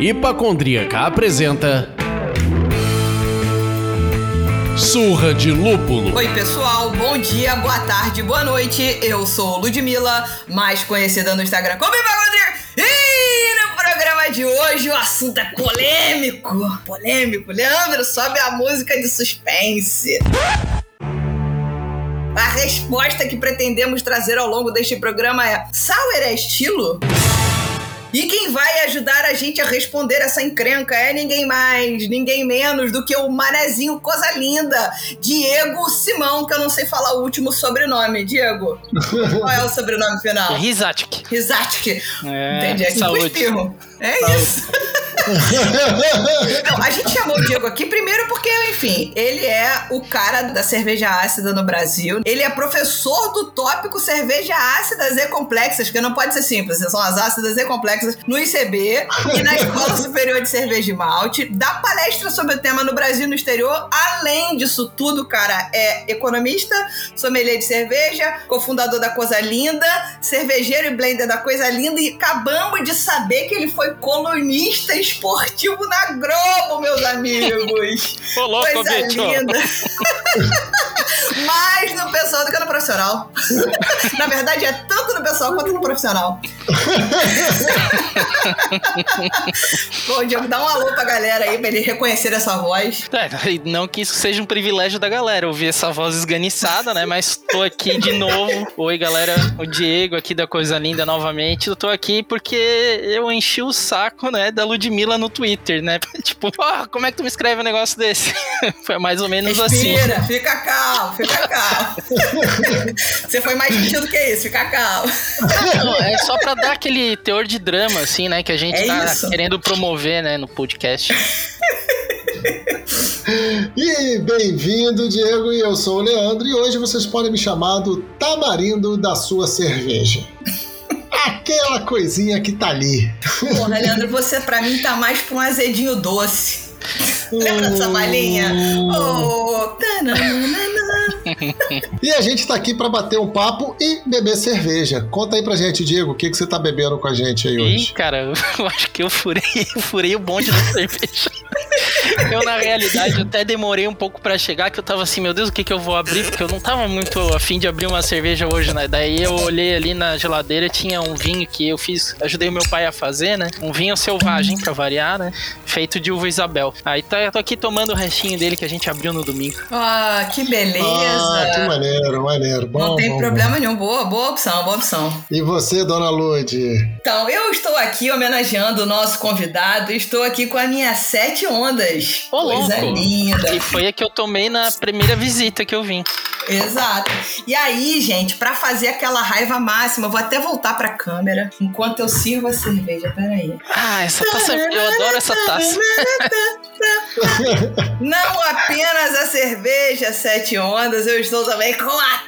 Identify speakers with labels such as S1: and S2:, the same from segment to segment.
S1: Hipacondríaca apresenta. Surra de Lúpulo.
S2: Oi, pessoal, bom dia, boa tarde, boa noite. Eu sou Ludmilla, mais conhecida no Instagram como Hipacondríaca. E no programa de hoje o assunto é polêmico. Polêmico. Leandro, sobe a música de suspense. A resposta que pretendemos trazer ao longo deste programa é: Sauer é estilo? E quem vai ajudar a gente a responder essa encrenca é ninguém mais, ninguém menos do que o manezinho Coisa Linda, Diego Simão, que eu não sei falar o último sobrenome. Diego, qual é o sobrenome final?
S3: Rizatic.
S2: Rizatic.
S3: É,
S2: Entendi, aqui com
S3: saúde.
S2: espirro. É isso. Não, a gente chamou o Diego aqui primeiro porque, enfim, ele é o cara da cerveja ácida no Brasil. Ele é professor do tópico cerveja ácidas e complexas, porque não pode ser simples, são as ácidas e complexas no ICB e na Escola Superior de Cerveja e Malte. Dá palestra sobre o tema no Brasil e no exterior. Além disso tudo, cara, é economista, sommelier de cerveja, cofundador da Coisa Linda, cervejeiro e blender da Coisa Linda e acabamos de saber que ele foi colunista esportivo na Globo, meus amigos.
S3: Louco,
S2: Coisa
S3: bicho.
S2: linda. Mais no pessoal do que no profissional. Na verdade, é tanto no pessoal quanto no profissional. Bom, Diego, dá um alô pra galera aí pra ele reconhecer essa voz.
S3: É, não que isso seja um privilégio da galera, ouvir essa voz esganiçada, né? Mas tô aqui de novo. Oi, galera. O Diego aqui da Coisa Linda novamente. Eu tô aqui porque eu enchi o saco, né, da Ludmilla no Twitter, né? Tipo, ah, como é que tu me escreve um negócio desse? Foi mais ou menos assim.
S2: Respira, fica calmo, fica calmo. Você foi mais gentil do que isso, fica calmo.
S3: Não, é só pra dar aquele teor de drama, assim, né? Que a gente
S2: É
S3: tá
S2: isso.
S3: querendo promover, né, no podcast.
S4: E bem-vindo, Diego, e eu sou o Leandro, e hoje vocês podem me chamar do tamarindo da sua cerveja. Aquela coisinha que tá ali.
S2: Porra, Leandro, você pra mim tá mais pra um azedinho doce. Lembra dessa balinha? Oh.
S4: E a gente tá aqui pra bater um papo e beber cerveja. Conta aí pra gente, Diego, o que, que você tá bebendo com a gente aí
S3: Ih,
S4: hoje?
S3: cara, eu acho que eu furei, furei o bonde da cerveja. Eu, na realidade, até demorei um pouco pra chegar, que eu tava assim, meu Deus, o que que eu vou abrir? Porque eu não tava muito afim de abrir uma cerveja hoje, né? Daí eu olhei ali na geladeira, tinha um vinho que eu fiz, ajudei o meu pai a fazer, né? Um vinho selvagem, pra variar, né? Feito de uva Isabel. Aí tá, eu tô aqui tomando o restinho dele que a gente abriu no domingo.
S2: Ah, que beleza.
S4: Ah, que maneiro, maneiro. Bom,
S2: Não tem
S4: bom,
S2: problema nenhum. Boa, boa opção, boa opção.
S4: bom. E você, dona Lud?
S2: Então, eu estou aqui homenageando o nosso convidado. Estou aqui com a minha sete ondas.
S3: Ô,
S2: Coisa
S3: louco.
S2: linda.
S3: E foi a que eu tomei na primeira visita que eu vim.
S2: Exato. E aí, gente, pra fazer aquela raiva máxima, eu vou até voltar pra câmera enquanto eu sirvo a cerveja. Peraí.
S3: Ah, essa taça, eu adoro essa taça.
S2: Não apenas a cerveja Sete Ondas, eu estou também com a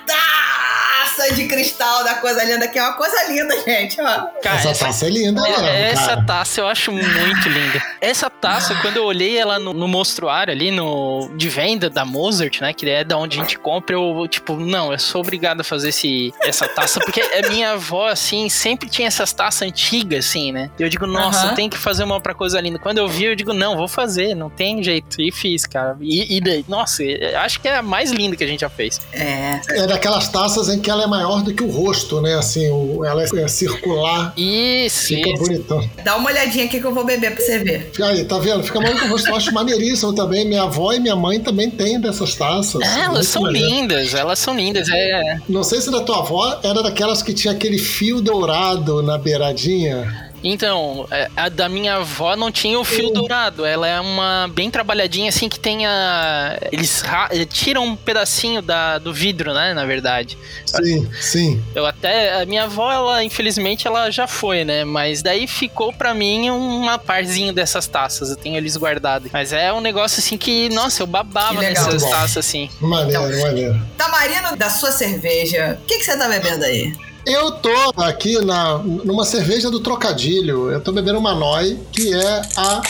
S2: taça de cristal da coisa linda, que é uma coisa linda, gente. Ó.
S3: Cara,
S4: essa
S3: essa-
S4: taça é linda, mano.
S3: Essa
S4: cara.
S3: taça eu acho muito linda. Essa taça, quando eu olhei ela no, no mostruário ali, no de venda da Mozart, né? Que é da onde a gente compra, eu, tipo, não, eu sou obrigado a fazer esse, essa taça, porque a minha avó, assim, sempre tinha essas taças antigas, assim, né? Eu digo, nossa, tem que fazer uma pra coisa linda. Quando eu vi, eu digo, não, vou fazer, não tem jeito. E fiz, cara. E, e daí, nossa, acho que é a mais linda que a gente já fez.
S2: É.
S4: É daquelas taças em que ela é maior do que o rosto, né? Assim, o- ela é circular,
S3: Isso,
S4: fica
S3: isso.
S4: bonitão.
S2: Dá uma olhadinha aqui que eu vou beber pra você ver.
S4: Fica aí, tá vendo? Fica maluco com o rosto. Eu acho maneiríssimo também. Minha avó e minha mãe também têm dessas taças.
S3: É, elas
S4: Muito
S3: são
S4: maneiro.
S3: lindas, elas são lindas. É,
S4: Não sei se da tua avó era daquelas que tinha aquele fio dourado na beiradinha.
S3: Então, é, a da minha avó não tinha o fio dourado. Ela é uma bem trabalhadinha, assim, que tem a. Eles ra- eh, tiram um pedacinho da, do vidro, né? Na verdade.
S4: Sim, sim.
S3: Eu até. A minha avó, ela, infelizmente, ela já foi, né? Mas daí ficou pra mim uma parzinho dessas taças. Eu tenho eles guardados. Mas é um negócio assim que, nossa, eu babava
S2: legal.
S3: nessas
S4: Bom.
S3: taças, assim.
S4: Maneiro,
S2: Então.
S4: maneiro.
S2: Tamarino da sua cerveja, o que, que você tá bebendo aí?
S4: Eu tô aqui na, numa cerveja do Trocadilho. Eu tô bebendo uma Noi, que é a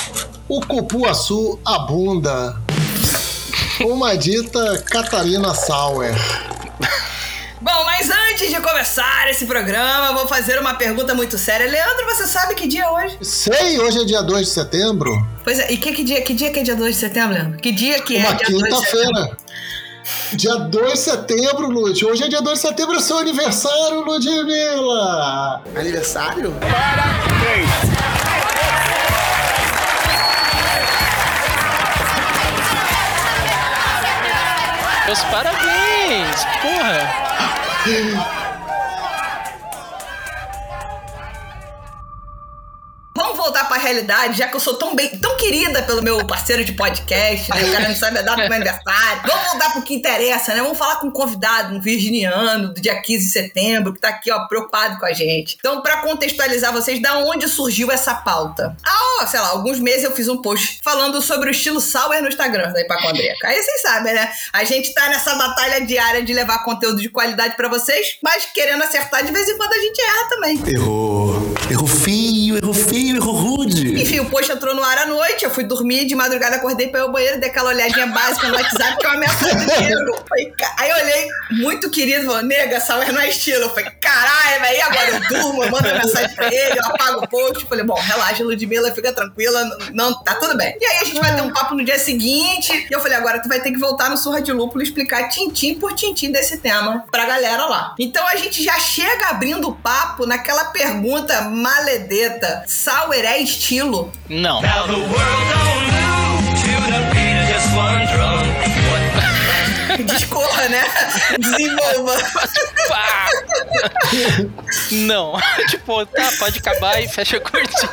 S4: o Cupuaçu Abunda. Uma dita Catarina Sauer.
S2: Bom, mas antes de começar esse programa, vou fazer uma pergunta muito séria. Leandro, você sabe que dia é hoje?
S4: Sei, hoje é dia 2 de setembro.
S2: Pois é, e que, que, dia, que dia que é dia 2 de setembro, Leandro? Que dia que é
S4: Uma
S2: dia 2 de setembro?
S4: quinta-feira. Dia 2 de setembro, Lud. Hoje é dia 2 de setembro, é seu aniversário, Ludmilla.
S5: Aniversário?
S3: Meus parabéns! Porra!
S2: realidade, já que eu sou tão bem, tão querida pelo meu parceiro de podcast, né? O cara não sabe a data do meu aniversário. Vamos voltar pro que interessa, né? Vamos falar com um convidado, um virginiano, do dia 15 de setembro, que tá aqui, ó, preocupado com a gente. Então, pra contextualizar vocês, da onde surgiu essa pauta? Ah, ó, sei lá, alguns meses eu fiz um post falando sobre o estilo Sauer no Instagram da Ipacondreca. Aí vocês sabem, né? A gente tá nessa batalha diária de levar conteúdo de qualidade pra vocês, mas querendo acertar de vez em quando a gente erra também.
S5: Errou. Errou feio, errou feio, errou rude.
S2: Enfim, o post entrou no ar à noite, eu fui dormir, de madrugada acordei pra ir ao banheiro, dei aquela olhadinha básica no WhatsApp, que é uma Diego. Falei, ca- Aí eu olhei, muito querido, falou, nega, Sauer não é estilo. Eu falei, caralho, aí agora eu durmo, eu mando mensagem pra ele, eu apago o post. Falei, bom, relaxa, Ludmilla, fica tranquila, não, tá tudo bem. E aí a gente vai ter um papo no dia seguinte, e eu falei, agora tu vai ter que voltar no Surra de Lúpulo explicar tintim por tintim desse tema pra galera lá. Então a gente já chega abrindo o papo naquela pergunta maledeta, Sauer é estilo?
S3: Não.
S2: Discorra, né? Desenvolva.
S3: Não. tipo, tá, pode acabar e fecha a cortina.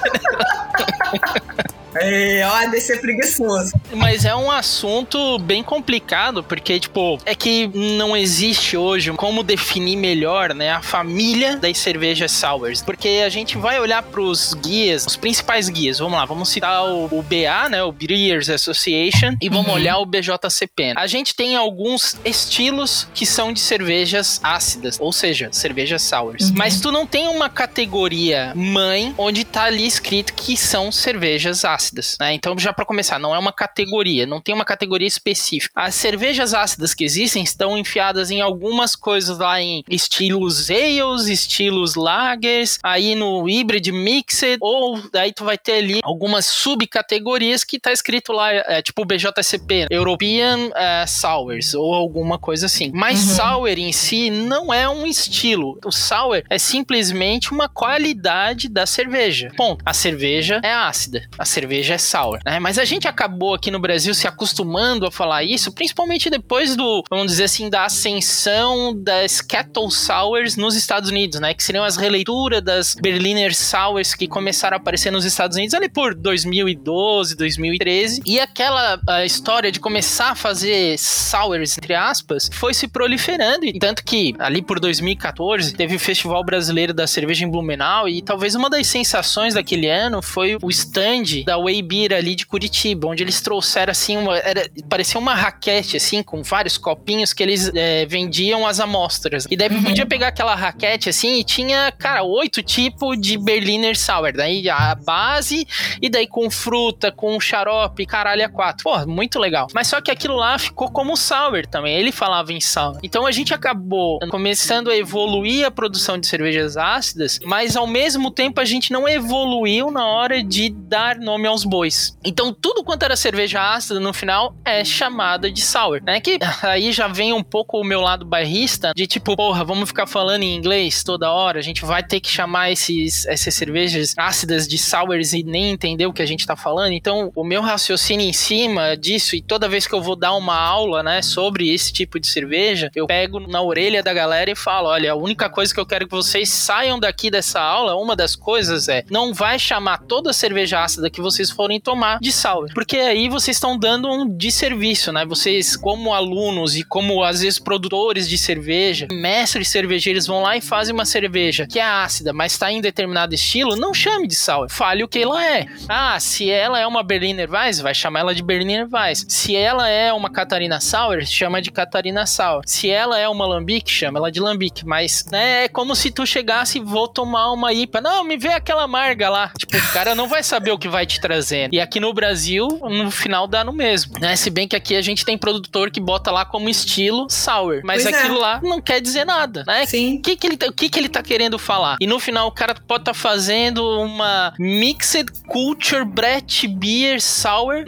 S2: É, ó, deixa ser preguiçoso.
S3: Mas é um assunto bem complicado, porque, tipo, é que não existe hoje como definir melhor, né, a família das cervejas sours. Porque a gente vai olhar pros guias, os principais guias. Vamos lá, vamos citar o, o BA, né, o Brewers Association, e vamos olhar o BJCP. A gente tem alguns estilos que são de cervejas ácidas, ou seja, cervejas sours. Mas tu não tem uma categoria mãe onde tá ali escrito que são cervejas ácidas, né? Então, já pra começar, não é uma categoria, não tem uma categoria específica. As cervejas ácidas que existem estão enfiadas em algumas coisas lá em estilos ales, estilos lagers, aí no hybrid mixed, ou daí tu vai ter ali algumas subcategorias que tá escrito lá, é, tipo BJCP, European é, Sours, ou alguma coisa assim. Mas sour em si não é um estilo. O sour é simplesmente uma qualidade da cerveja. Ponto. A cerveja é ácida, a cerveja é sour, né? Mas a gente acabou aqui no Brasil se acostumando a falar isso, principalmente depois do, vamos dizer assim, da ascensão das Kettle Sours nos Estados Unidos, né? Que seriam as releituras das Berliner Sours que começaram a aparecer nos Estados Unidos ali por 2012, 2013. E aquela história de começar a fazer sours, entre aspas, foi se proliferando. E tanto que ali por 2014 teve o Festival Brasileiro da Cerveja em Blumenau e talvez uma das sensações daquele ano foi o stand da Way Beer ali de Curitiba, onde eles trouxeram assim, uma, era, parecia uma raquete assim, com vários copinhos que eles é, vendiam as amostras. E daí podia pegar aquela raquete assim e tinha, cara, oito tipos de Berliner Sour. Daí a base e daí com fruta, com xarope, caralho, a quatro. Pô, muito legal. Mas só que aquilo lá ficou como sour também. Ele falava em sour. Então a gente acabou começando a evoluir a produção de cervejas ácidas, mas ao mesmo tempo a gente não evoluiu na hora de dar nome aos bois. Então tudo quanto era cerveja ácida no final é chamada de sour, né? Que aí já vem um pouco o meu lado bairrista de tipo, porra, vamos ficar falando em inglês toda hora, a gente vai ter que chamar esses, essas cervejas ácidas de sours e nem entender o que a gente tá falando. Então, o meu raciocínio em cima disso e toda vez que eu vou dar uma aula, né, sobre esse tipo de cerveja, eu pego na orelha da galera e falo, olha, a única coisa que eu quero que vocês saiam daqui dessa aula, uma das coisas é, não vai chamar toda cerveja ácida que vocês forem tomar de sour, porque aí vocês estão dando um desserviço, né? Vocês, como alunos e como às vezes produtores de cerveja, mestres cervejeiros vão lá e fazem uma cerveja que é ácida, mas está em determinado estilo, não chame de sour, fale o que ela é. Ah, se ela é uma Berliner Weiss, vai chamar ela de Berliner Weiss. Se ela é uma Catarina Sour, chama de Catarina Sour. Se ela é uma Lambic, chama ela de Lambic. Mas, né, é como se tu chegasse e vou tomar uma IPA. Não, me vê aquela amarga lá. Tipo, o cara não vai saber o que vai te trazendo. E aqui no Brasil, no final dá no mesmo, né? Se bem que aqui a gente tem produtor que bota lá como estilo sour, mas
S2: Pois é.
S3: aquilo lá não quer dizer nada, né?
S2: Sim.
S3: O que, que, ele, tá- o que, que ele tá querendo falar? E no final o cara pode estar fazendo uma Mixed Culture Brett Beer Sour.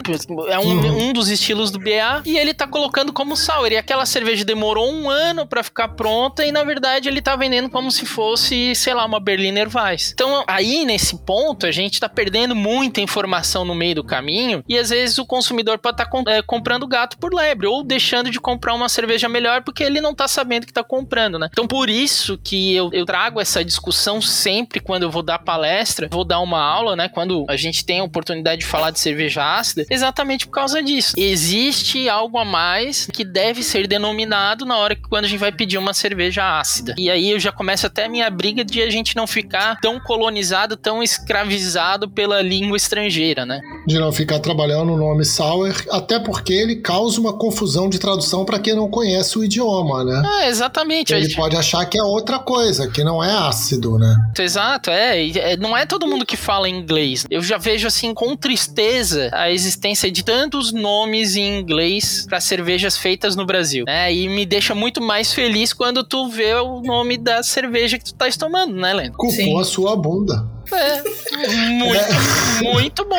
S3: É um,
S4: Uhum.
S3: um dos estilos do BA. E ele tá colocando como sour. E aquela cerveja demorou um ano pra ficar pronta. E na verdade ele tá vendendo como se fosse, sei lá, uma Berliner Weiss. Então aí nesse ponto a gente tá perdendo muita informação no meio do caminho. E às vezes o consumidor pode estar comprando gato por lebre. Ou deixando de comprar uma cerveja melhor porque ele não tá sabendo que tá comprando, né? Então por isso que eu, eu trago essa discussão sempre quando eu vou dar palestra, vou dar uma aula, né? Quando a gente tem a oportunidade de falar de cerveja ácida, exatamente por causa disso. Existe algo a mais que deve ser denominado na hora que quando a gente vai pedir uma cerveja ácida. E aí eu já começo até a minha briga de a gente não ficar tão colonizado, tão escravizado pela língua estrangeira, né?
S4: De não ficar trabalhando o nome sour, até porque ele causa uma confusão de tradução para quem não conhece o idioma, né?
S3: Ah, exatamente.
S4: Ele pode achar que é outra coisa, que não é ácido, né?
S3: Exato, é, é, Não é todo mundo que fala inglês. Eu já vejo assim com tristeza a existência de tantos nomes em inglês para cervejas feitas no Brasil, né? E me deixa muito mais feliz quando tu vê o nome da cerveja que tu tá tomando, né, Leno?
S4: Culpou
S2: Sim.
S4: a sua bunda.
S3: É, muito, muito bom.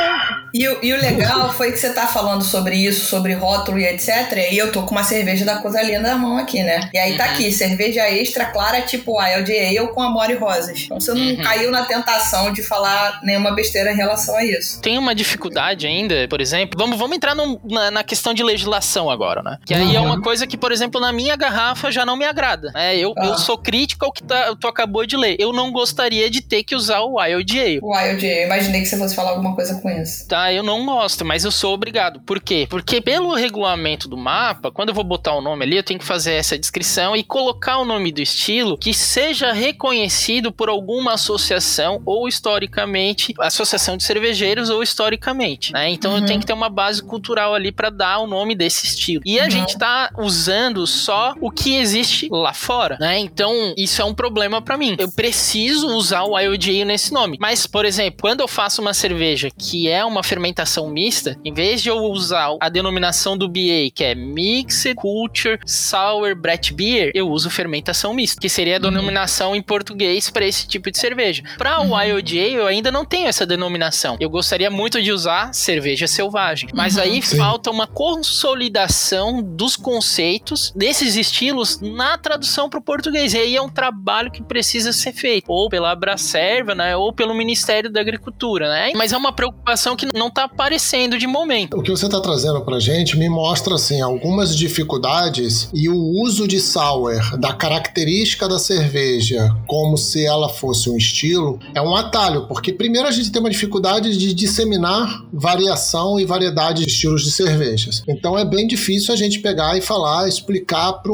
S2: E, o- e o legal foi que você tá falando sobre isso, sobre rótulo e etc. E eu tô com uma cerveja da Coisa Linda na mão aqui, né? E aí tá
S3: Uhum.
S2: aqui, cerveja extra clara tipo Wild Ale com amor e rosas. Então você não
S3: Uhum.
S2: caiu na tentação de falar nenhuma besteira em relação a isso.
S3: Tem uma dificuldade ainda, por exemplo. Vamos, vamos entrar num- na, na questão de legislação agora, né? Que aí é
S4: Uhum.
S3: uma coisa que, por exemplo, na minha garrafa já não me agrada. né? Eu,
S2: Ah.
S3: eu sou crítico ao que tá- tu acabou de ler. Eu não gostaria de ter que usar o Wild
S2: Wild Ale, imaginei que você fosse falar alguma coisa com isso.
S3: Tá, eu não gosto, mas eu sou obrigado. Por quê? Porque pelo regulamento do mapa, quando eu vou botar o nome ali, eu tenho que fazer essa descrição e colocar o nome do estilo que seja reconhecido por alguma associação ou historicamente, associação de cervejeiros ou historicamente, né? Então eu
S2: Uhum.
S3: tenho que ter uma base cultural ali pra dar o nome desse estilo. E a
S2: Uhum.
S3: gente tá usando só o que existe lá fora, né? Então isso é um problema pra mim. Eu preciso usar o Ale nesse nome. Mas, por exemplo, quando eu faço uma cerveja que é uma fermentação mista, em vez de eu usar a denominação do BA, que é Mixed Culture Sour Brett Beer, eu uso fermentação mista, que seria a denominação em português para esse tipo de cerveja. Para o Wild Ale, eu ainda não tenho essa denominação. Eu gostaria muito de usar cerveja selvagem, mas aí
S4: Sim.
S3: falta uma consolidação dos conceitos desses estilos na tradução para o português. E aí é um trabalho que precisa ser feito, ou pela Abracerva, né, ou pelo Ministério da Agricultura, né? Mas é uma preocupação que não está aparecendo de momento.
S4: O que você está trazendo pra gente me mostra assim algumas dificuldades e o uso de sour da característica da cerveja como se ela fosse um estilo é um atalho, porque primeiro a gente tem uma dificuldade de disseminar variação e variedade de estilos de cervejas. Então é bem difícil a gente pegar e falar, explicar para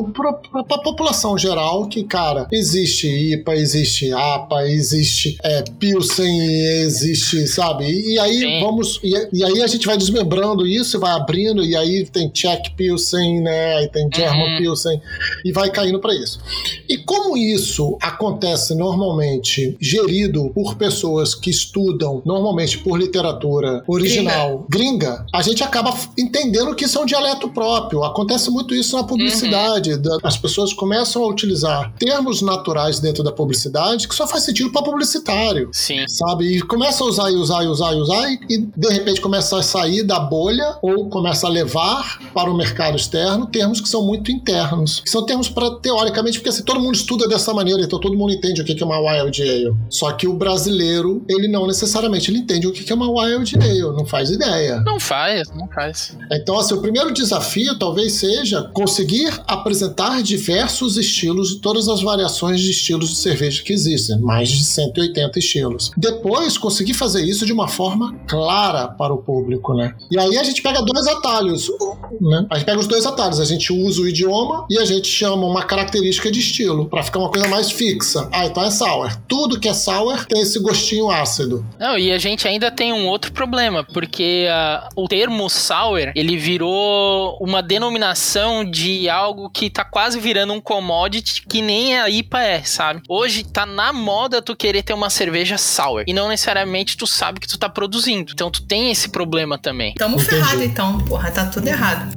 S4: a população geral que, cara, existe IPA, existe APA, existe é, Pilsen, existe, sabe? E, e aí
S3: Sim.
S4: vamos. E, e aí a gente vai desmembrando isso, vai abrindo, e aí tem Czech Pilsen, né? Aí tem German
S3: Uhum.
S4: Pilsen, e vai caindo para isso. E como isso acontece normalmente gerido por pessoas que estudam normalmente por literatura original gringa, a gente acaba entendendo que isso é um dialeto próprio. Acontece muito isso na publicidade. Da- As pessoas começam a utilizar termos naturais dentro da publicidade que só faz sentido para publicitário.
S3: Sim.
S4: Sabe? E começa a usar e usar e usar e usar, e, de repente começa a sair da bolha ou começa a levar para o mercado externo termos que são muito internos. Que são termos para, teoricamente, porque assim, todo mundo estuda dessa maneira, então todo mundo entende o que é uma Wild Ale. Só que o brasileiro, ele não necessariamente ele entende o que que é uma Wild Ale, não faz ideia.
S3: Não faz, não faz.
S4: Então, assim, o primeiro desafio talvez seja conseguir apresentar diversos estilos e todas as variações de estilos de cerveja que existem, mais de 180 estilos. Depois, conseguir fazer isso de uma forma clara para o público, né? E aí a gente pega dois atalhos, né? A gente pega os dois atalhos, a gente usa o idioma e a gente chama uma característica de estilo para ficar uma coisa mais fixa. Ah, então é sour. Tudo que é sour tem esse gostinho ácido.
S3: Não, e a gente ainda tem um outro problema, porque ah, o termo sour, ele virou uma denominação de algo que tá quase virando um commodity que nem a IPA é, sabe? Hoje tá na moda tu querer ter uma cerveja
S1: cerveja sour. E não necessariamente tu sabe que tu tá produzindo. Então tu tem esse problema também.
S2: Tamo
S4: Entendi.
S2: ferrado então, porra, tá tudo errado.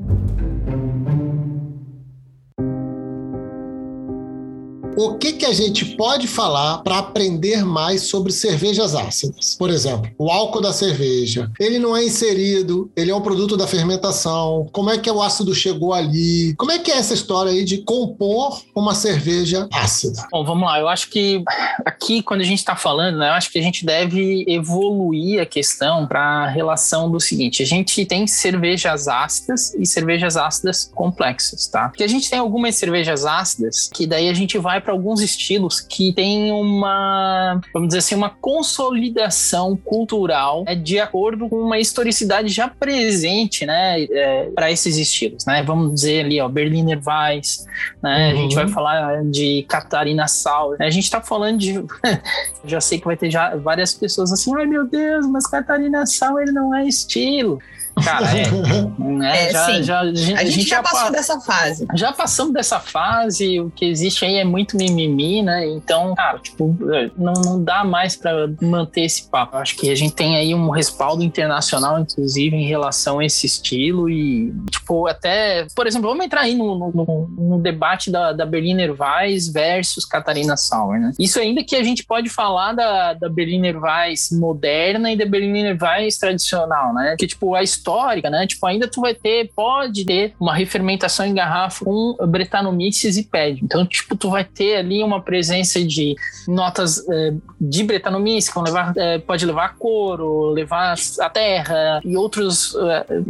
S4: O que, que a gente pode falar para aprender mais sobre cervejas ácidas? Por exemplo, o álcool da cerveja. Ele não é inserido, ele é um produto da fermentação. Como é que o ácido chegou ali? Como é que é essa história aí de compor uma cerveja ácida?
S3: Bom, vamos lá. Eu acho que aqui, quando a gente está falando, né, eu acho que a gente deve evoluir a questão para a relação do seguinte: a gente tem cervejas ácidas e cervejas ácidas complexas, tá? Porque a gente tem algumas cervejas ácidas que daí a gente vai para alguns estilos que tem uma, vamos dizer assim, uma consolidação cultural né, de acordo com uma historicidade já presente, né, para esses estilos, né? Vamos dizer ali, ó, Berliner Weiss, né? A gente
S4: Uhum.
S3: vai falar de Catarina Sauer. né? A gente tá falando de já sei que vai ter já várias pessoas assim, ai meu Deus, mas Catarina Sauer não é estilo. Cara, é, né?
S2: É,
S3: já,
S2: sim.
S3: já, a gente,
S2: A gente já
S3: já
S2: passou
S3: pa-
S2: dessa fase.
S3: já passamos dessa fase, o que existe aí é muito mimimi, né? Então, cara, tipo, não, não dá mais pra manter esse papo. Eu acho que a gente tem aí um respaldo internacional, inclusive, em relação a esse estilo e, tipo, até, por exemplo, vamos entrar aí no, no- no- no debate da, da Berliner Weiss versus Catarina Sauer, né? Isso ainda que a gente pode falar da, da Berliner Weiss moderna e da Berliner Weiss tradicional, né? Que, tipo, a histórica, né? Tipo, ainda tu vai ter, pode ter uma refermentação em garrafa com Brettanomyces e PED. Então, tipo, tu vai ter ali uma presença de notas eh, de Brettanomyces, que levar, eh, pode levar couro, levar a terra e outros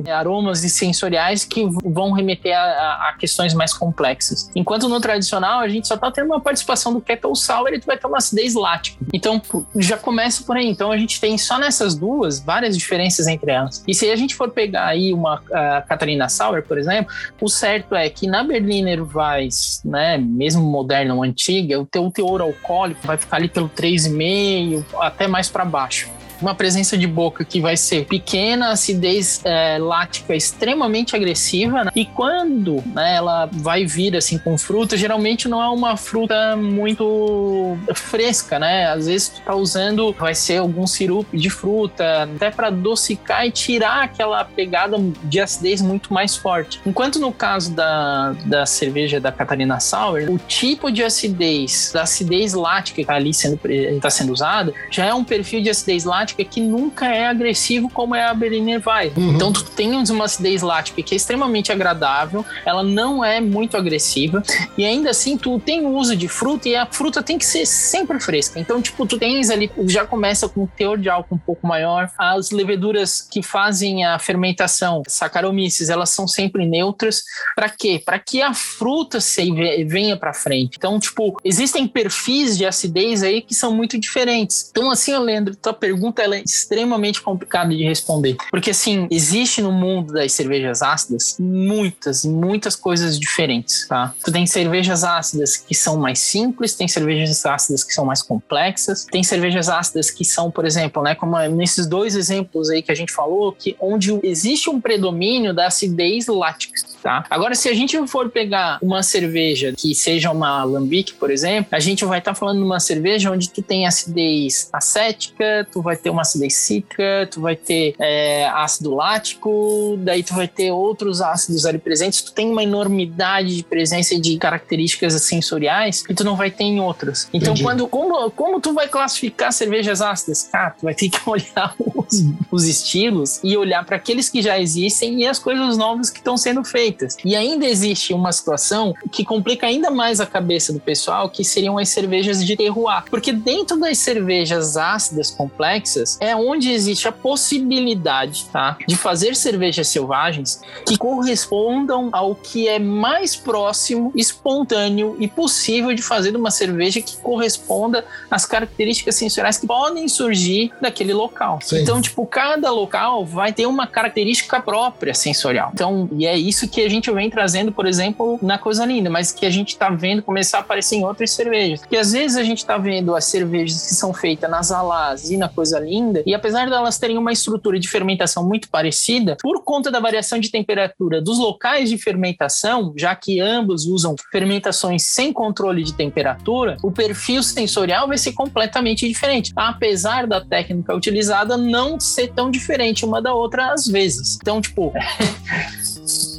S3: eh, aromas e sensoriais que vão remeter a, a- questões mais complexas. Enquanto no tradicional, a gente só tá tendo uma participação do Kettle Sour e tu vai ter uma acidez lática. Então, já começa por aí. Então, a gente tem só nessas duas várias diferenças entre elas. E se a gente for pegar aí uma a Catarina Sauer, por exemplo, o certo é que na Berliner Weiss, né, mesmo moderna ou antiga, o teu teor alcoólico vai ficar ali pelo 3,5 até mais para baixo. Uma presença de boca que vai ser pequena, acidez é, lática extremamente agressiva, né? e quando né, ela vai vir assim com fruta, geralmente não é uma fruta muito fresca, né? Às vezes tu tá usando, vai ser algum sirupe de fruta, até para adocicar e tirar aquela pegada de acidez muito mais forte. Enquanto no caso da, da cerveja da Catarina Sauer, o tipo de acidez, da acidez lática que tá ali sendo, tá sendo usada, já é um perfil de acidez lática que nunca é agressivo como é a Berliner Weiss.
S4: Uhum.
S3: Então tu tem uma acidez lática que é extremamente agradável, ela não é muito agressiva e ainda assim tu tem o uso de fruta e a fruta tem que ser sempre fresca. Então, tipo, tu tens ali, já começa com um teor de álcool um pouco maior. As leveduras que fazem a fermentação, Saccharomyces, elas são sempre neutras. Para quê? Para que a fruta se venha para frente. Então, tipo, existem perfis de acidez aí que são muito diferentes. Então, assim, Leandro, tua pergunta ela é extremamente complicada de responder. Porque, assim, existe no mundo das cervejas ácidas muitas, muitas coisas diferentes, tá? Tu tem cervejas ácidas que são mais simples, tem cervejas ácidas que são mais complexas, tem cervejas ácidas que são, por exemplo, né, como nesses dois exemplos aí que a gente falou, que onde existe um predomínio da acidez lática, tá? Agora, se a gente for pegar uma cerveja que seja uma alambique, por exemplo, a gente vai estar falando de uma cerveja onde tu tem acidez acética, tu vai ter uma acidez cítrica, tu vai ter é, ácido lático, daí tu vai ter outros ácidos ali presentes, tu tem uma enormidade de presença de características sensoriais que tu não vai ter em outras. Então,
S4: Entendi.
S3: quando como, como tu vai classificar cervejas ácidas? Cara, tu vai ter que olhar os, os estilos e olhar para aqueles que já existem e as coisas novas que estão sendo feitas. E ainda existe uma situação que complica ainda mais a cabeça do pessoal, que seriam as cervejas de terroir. Porque dentro das cervejas ácidas complexas é onde existe a possibilidade, tá, de fazer cervejas selvagens que correspondam ao que é mais próximo, espontâneo e possível de fazer uma cerveja que corresponda às características sensoriais que podem surgir daquele local.
S4: Sim.
S3: Então, tipo, cada local vai ter uma característica própria sensorial. Então, e é isso que que a gente vem trazendo, por exemplo, na Coisa Linda, mas que a gente tá vendo começar a aparecer em outras cervejas. Porque às vezes a gente tá vendo as cervejas que são feitas nas Alás e na Coisa Linda, e apesar delas terem uma estrutura de fermentação muito parecida, por conta da variação de temperatura dos locais de fermentação, já que ambos usam fermentações sem controle de temperatura, o perfil sensorial vai ser completamente diferente, apesar da técnica utilizada não ser tão diferente uma da outra às vezes. Então, tipo,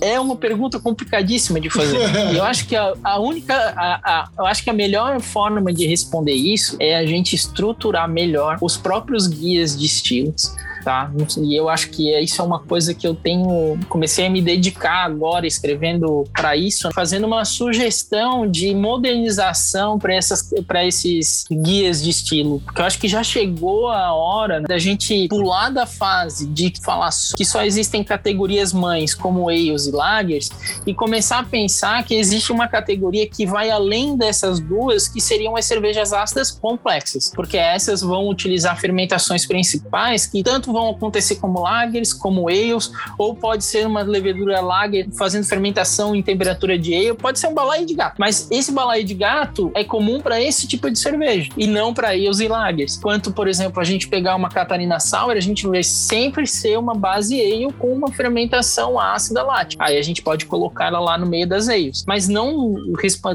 S3: é uma pergunta complicadíssima de fazer. Eu acho que a, a única, a, a- eu acho que a melhor forma de responder isso é a gente estruturar melhor os próprios guias de estilos. Tá? E eu acho que é- isso é uma coisa que eu tenho. Comecei a me dedicar agora escrevendo para isso, fazendo uma sugestão de modernização para esses guias de estilo. Porque eu acho que já chegou a hora da gente pular da fase de falar que só existem categorias mães como ales e lagers e começar a pensar que existe uma categoria que vai além dessas duas, que seriam as cervejas ácidas complexas, porque essas vão utilizar fermentações principais que tanto vão acontecer como lagers, como ales, ou pode ser uma levedura lager fazendo fermentação em temperatura de ale, pode ser um balaio de gato, mas esse balaio de gato é comum para esse tipo de cerveja e não para ales e lagers. Quanto, por exemplo, a gente pegar uma Catarina Sour, a gente vai sempre ser uma base ale com uma fermentação ácida lática. Aí a gente pode colocar ela lá no meio das ales. Mas não,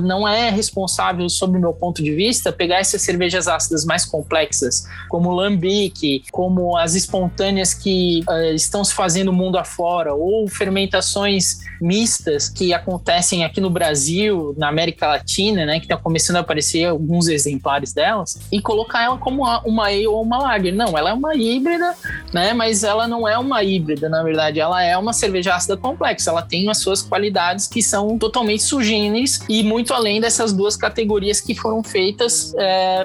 S3: não é responsável, sob o meu ponto de vista, pegar essas cervejas ácidas mais complexas, como o Lambic, como as espontâneas que eh, estão se fazendo mundo afora, ou fermentações mistas que acontecem aqui no Brasil, na América Latina, né, que está começando a aparecer alguns exemplares delas, e colocar ela como uma, uma ale ou uma lager. Não, ela é uma híbrida, né, mas ela não é uma híbrida, na verdade, ela é uma cerveja ácida complexa, ela tem as suas qualidades que são totalmente sugêneres e muito além dessas duas categorias que foram feitas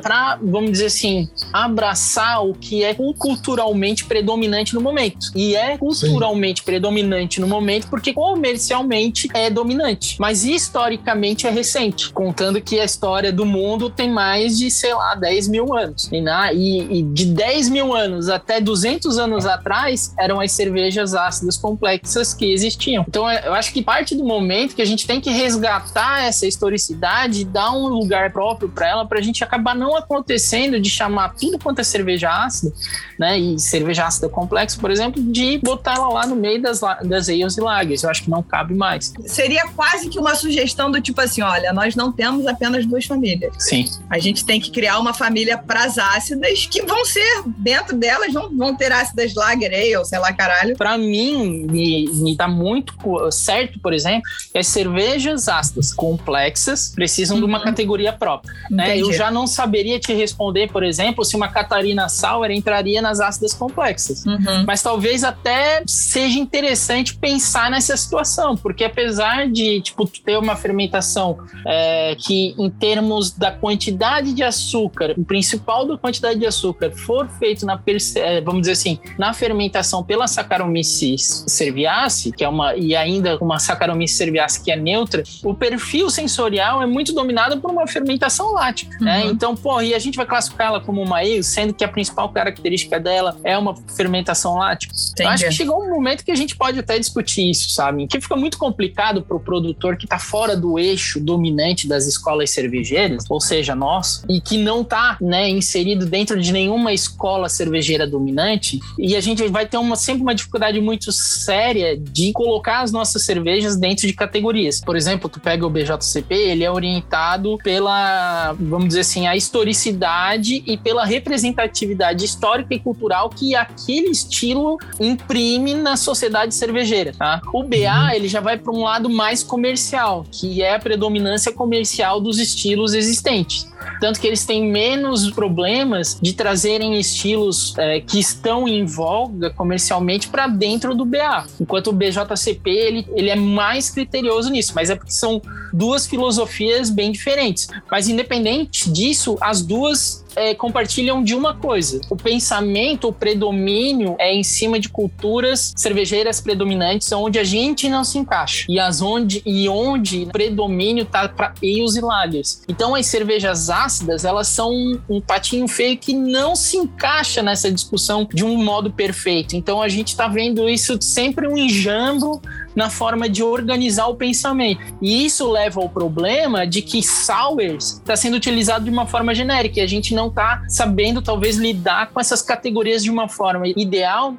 S3: para, vamos dizer assim, abraçar o que é culturalmente predominante no momento. E é culturalmente predominante no momento porque comercialmente é dominante, mas historicamente é recente, contando que a história do mundo tem mais de, sei lá, 10 mil anos. E, na, e, e de 10 mil anos até 200 anos atrás eram as cervejas ácidas complexas que existiam. Então é- eu acho que parte do momento que a gente tem que resgatar essa historicidade e dar um lugar próprio para ela, para a gente acabar não acontecendo de chamar tudo quanto é cerveja ácida, né? E cerveja ácida complexa, por exemplo, de botar ela lá no meio das, das ales e lagers. Eu acho que não cabe mais.
S2: Seria quase que uma sugestão do tipo assim: olha, nós não temos apenas duas famílias.
S3: Sim.
S2: A gente tem que criar uma família para as ácidas que vão ser, dentro delas, vão, vão ter ácidas lager, ale, sei lá, caralho.
S3: Para mim, me, me dá muito certo, por exemplo, que as cervejas ácidas complexas precisam de uma categoria própria. né? Eu já não saberia te responder, por exemplo, se uma Catarina Sour entraria nas ácidas complexas.
S2: Uhum.
S3: Mas talvez até seja interessante pensar nessa situação, porque apesar de tipo, ter uma fermentação é, que, em termos da quantidade de açúcar, o principal da quantidade de açúcar for feito na, é, vamos dizer assim, na fermentação pela Saccharomyces cerevisiae, que é uma e ainda uma Saccharomyces cerevisiae que é neutra, o perfil sensorial é muito dominado por uma fermentação lática, né?
S2: Uhum.
S3: Então, pô, e a gente vai classificar ela como uma ale, sendo que a principal característica dela é uma fermentação lática. Eu acho que chegou um momento que a gente pode até discutir isso, sabe? Que fica muito complicado para o produtor que está fora do eixo dominante das escolas cervejeiras, ou seja, nós, e que não está né, inserido dentro de nenhuma escola cervejeira dominante, e a gente vai ter uma, sempre uma dificuldade muito séria de colocar as nossas cervejas dentro de categorias. Por exemplo, tu pega o BJCP, ele é orientado pela, vamos dizer assim, a historicidade e pela representatividade histórica e cultural que aquele estilo imprime na sociedade cervejeira, tá? O BA, ele já vai para um lado mais comercial, que é a predominância comercial dos estilos existentes. Tanto que eles têm menos problemas de trazerem estilos é, que estão em voga comercialmente para dentro do BA. Enquanto o BJCP, ele, ele é mais criterioso nisso, mas é porque são duas filosofias bem diferentes. Mas independente disso, as duas é, compartilham de uma coisa. O pensamento, o predomínio é em cima de culturas cervejeiras predominantes onde a gente não se encaixa. E as onde e onde predomínio tá para ales e lagers. Então as cervejas ácidas, elas são um, patinho feio que não se encaixa nessa discussão de um modo perfeito. Então a gente tá vendo isso sempre um enjambo na forma de organizar o pensamento. E isso leva ao problema de que sours está sendo utilizado de uma forma genérica e a gente não está sabendo, talvez, lidar com essas categorias de uma forma ideal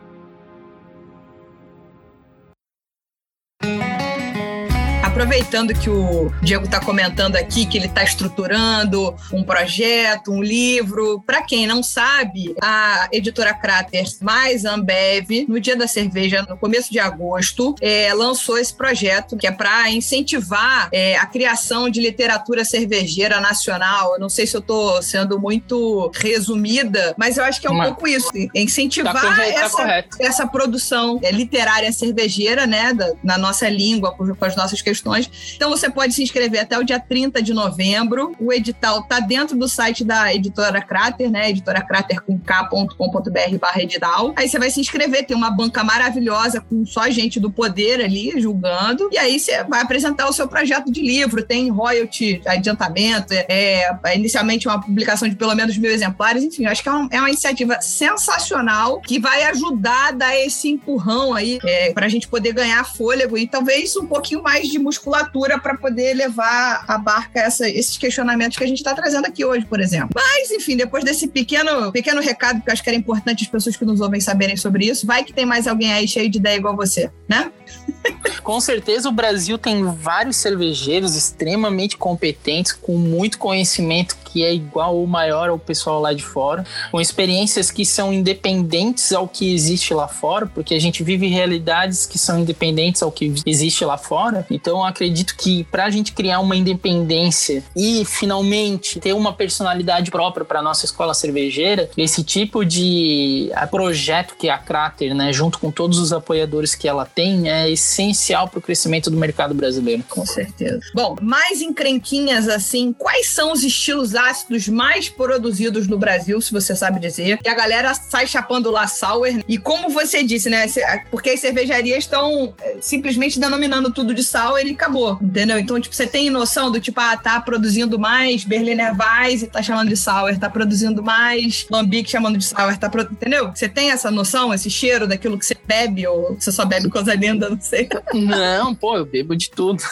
S2: Aproveitando que o Diego está comentando aqui que ele está estruturando um projeto, um livro. Para quem não sabe, a editora Crater mais Ambev, no dia da cerveja, no começo de agosto, é, lançou esse projeto que é para incentivar é, a criação de literatura cervejeira nacional. Eu não sei se eu estou sendo muito resumida, mas eu acho que é um
S3: Mas-
S2: pouco isso. Incentivar
S3: Tá correto, tá
S2: essa,
S3: correto.
S2: essa produção é, literária cervejeira, né, da- na nossa língua, com as nossas questões. Então você pode se inscrever até o dia 30 de novembro. O edital tá dentro do site da editora Crater, né, editoracrater com k.com.br barra edital. Aí você vai se inscrever, tem uma banca maravilhosa com só gente do poder ali julgando. E aí você vai apresentar o seu projeto de livro, tem royalty, adiantamento, é, é inicialmente uma publicação de pelo menos mil exemplares. Enfim, acho que é uma, é uma iniciativa sensacional que vai ajudar a dar esse empurrão aí é, para a gente poder ganhar fôlego e talvez um pouquinho mais de musculatura para poder levar à barca essa- esses questionamentos que a gente está trazendo aqui hoje, por exemplo. Mas, enfim, depois desse pequeno, pequeno recado, que eu acho que era importante as pessoas que nos ouvem saberem sobre isso, vai que tem mais alguém aí cheio de ideia igual você, né?
S3: Com certeza o Brasil tem vários cervejeiros extremamente competentes, com muito conhecimento que é igual ou maior ao pessoal lá de fora, com experiências que são independentes ao que existe lá fora, porque a gente vive realidades que são independentes ao que existe lá fora. Então acredito que para a gente criar uma independência e finalmente ter uma personalidade própria para nossa escola cervejeira, esse tipo de ah, projeto que é a Crater, né, junto com todos os apoiadores que ela tem, é essencial para o crescimento do mercado brasileiro.
S2: Com certeza. Bom, mais encrenquinhas assim, quais são os estilos ácidos mais produzidos no Brasil, se você sabe dizer? E a galera sai chapando lá sour. E como você disse, né? Porque as cervejarias estão é, simplesmente denominando tudo de sour e acabou, entendeu? Então, tipo, você tem noção do tipo, ah, tá produzindo mais Berliner Weiss e tá chamando de sour, tá produzindo mais Lambic chamando de sour, tá pro... entendeu? Você tem essa noção, esse cheiro daquilo que você bebe ou você só bebe coisa linda, não sei.
S3: Não, pô, eu bebo de tudo.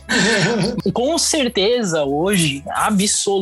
S3: Com certeza, hoje,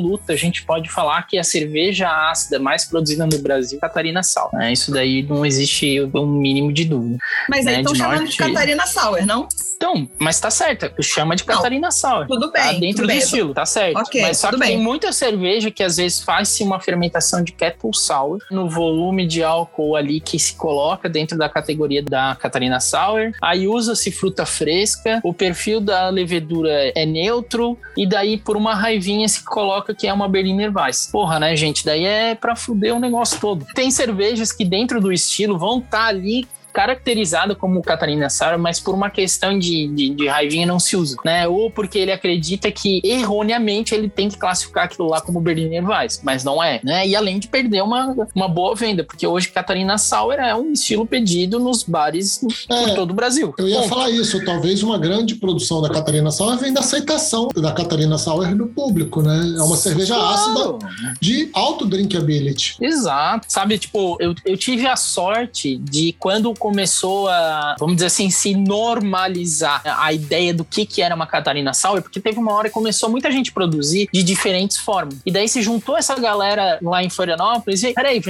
S3: absoluta, a gente pode falar que a cerveja ácida mais produzida no Brasil é Catarina Sal. né? Isso daí não existe um mínimo de dúvida.
S2: Mas aí
S3: Né,
S2: estão
S3: de
S2: chamando
S3: norte-
S2: de Catarina Sour, não?
S3: Então, mas tá certo, chama de
S2: Não,
S3: Catarina Sour.
S2: Tudo
S3: Tá
S2: bem.
S3: dentro
S2: tudo
S3: do
S2: bem.
S3: estilo, tá certo.
S2: Ok,
S3: Mas só que
S2: bem.
S3: tem muita cerveja que às vezes faz-se uma fermentação de Kettle Sour no volume de álcool ali que se coloca dentro da categoria da Catarina Sour. Aí usa-se fruta fresca, o perfil da levedura é neutro e daí por uma raivinha se coloca que é uma Berliner Weiss. Porra, né, gente? Daí é pra fuder o negócio todo. Tem cervejas que dentro do estilo vão estar ali caracterizada como Catarina Sour, mas por uma questão de, de, de raivinha não se usa, né? Ou porque ele acredita que erroneamente ele tem que classificar aquilo lá como Berliner Weiss, mas não é, né? E além de perder uma, uma boa venda, porque hoje Catarina Sour é um estilo pedido nos bares por
S4: É,
S3: todo o Brasil.
S4: Eu ia
S3: Ponto.
S4: falar isso, talvez uma grande produção da Catarina Sauer vem da aceitação da Catarina Sauer no público, né? É uma cerveja ácida
S3: Claro.
S4: de alto drinkability.
S3: Exato. Sabe, tipo, eu, eu tive a sorte de quando começou a, vamos dizer assim, se normalizar a ideia do que, que era uma Catarina Sour, porque teve uma hora que começou muita gente produzir de diferentes formas. E daí se juntou essa galera lá em Florianópolis e, peraí,